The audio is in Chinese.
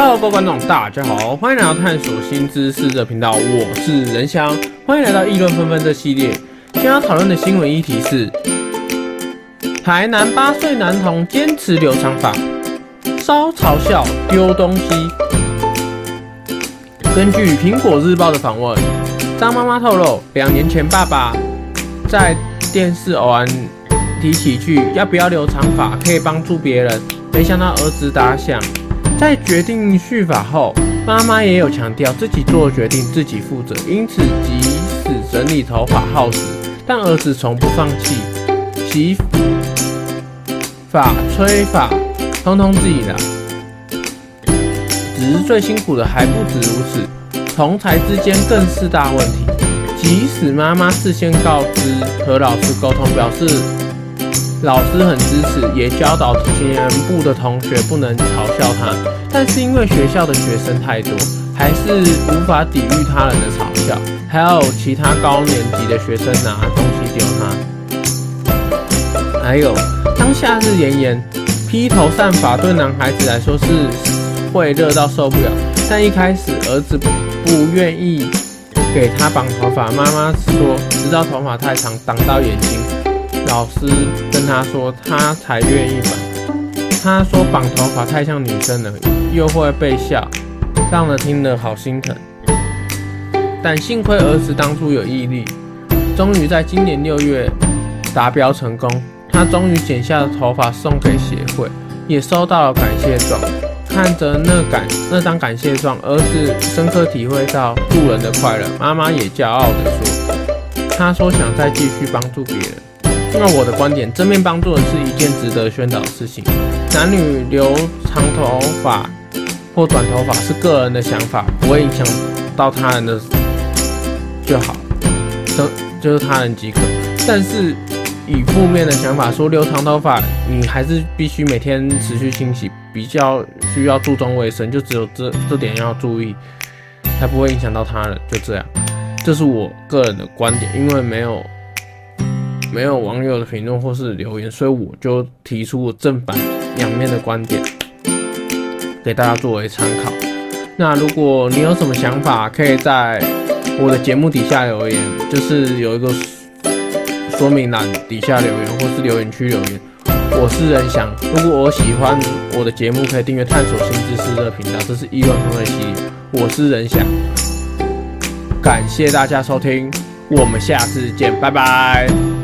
Hello，各位观众，大家好，欢迎来到探索新知识的频道，我是仁香，欢迎来到议论纷纷这系列。今天要讨论的新闻议题是：台南八岁男童坚持留长发，遭嘲笑丢东西。根据苹果日报的访问，张妈妈透露，两年前爸爸在电视偶然提起句要不要留长发可以帮助别人，没想到儿子打响。在决定续发后，妈妈也有强调自己做决定自己负责，因此即使整理头发耗时，但儿子从不放弃，洗发、吹发，通通自己来。只是最辛苦的还不止如此，同侪之间更是大问题。即使妈妈事先告知和老师沟通，表示老师很支持，也教导全部的同学不能嘲笑他，但是因为学校的学生太多，还是无法抵御他人的嘲笑，还有其他高年级的学生拿东西丢他。还有当夏日炎炎，披头散发对男孩子来说是。会热到受不了，但一开始儿子不愿意给他绑头发，妈妈说直到头发太长挡到眼睛，老师跟他说他才愿意绑。他说绑头发太像女生了，又会被笑，让人听了好心疼。但幸亏儿子当初有毅力，终于在今年六月达标成功。他终于剪下了头发送给协会，也收到了感谢状。看着那感那张感谢状，儿子深刻体会到助人的快乐。妈妈也骄傲地说：“他说想再继续帮助别人。”那我的观点，正面帮助的是一件值得宣导的事情。男女留长头发或短头发是个人的想法，不会影响到他人的就好，就就是他人即可。但是以负面的想法说，留长头发你还是必须每天持续清洗。比较需要注重卫生，就只有这这点要注意，才不会影响到他人。就这样，这是我个人的观点，因为没有没有网友的评论或是留言，所以我就提出正反两面的观点，给大家作为参考。那如果你有什么想法，可以在我的节目底下留言，就是有一个说明栏底下留言，或是留言区留言。我是任翔，如果我喜欢我的节目，可以订阅探索新知识的频道。这是议论纷纷系列，我是任翔，感谢大家收听，我们下次见，拜拜。